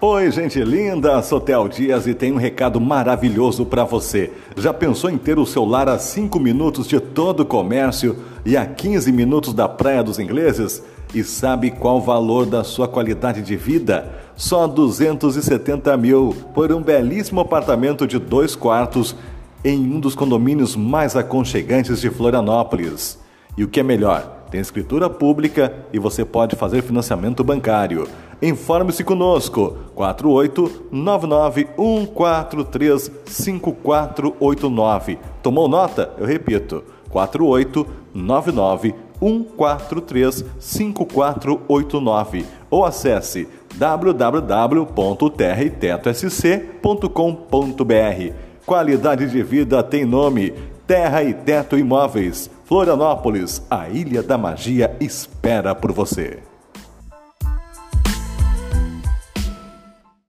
Oi, gente linda, sou Theo Dias e tenho um recado maravilhoso para você. Já pensou em ter o seu lar a 5 minutos de todo o comércio e a 15 minutos da Praia dos Ingleses? E sabe qual o valor da sua qualidade de vida? Só 270 mil por um belíssimo apartamento de dois quartos em um dos condomínios mais aconchegantes de Florianópolis. E o que é melhor? Tem escritura pública e você pode fazer financiamento bancário. Informe-se conosco. 48991435489. Tomou nota? Eu repito. 48991435489 ou acesse www.terraetetosc.com.br. Qualidade de vida tem nome. Terra e Teto Imóveis. Florianópolis, a Ilha da Magia espera por você.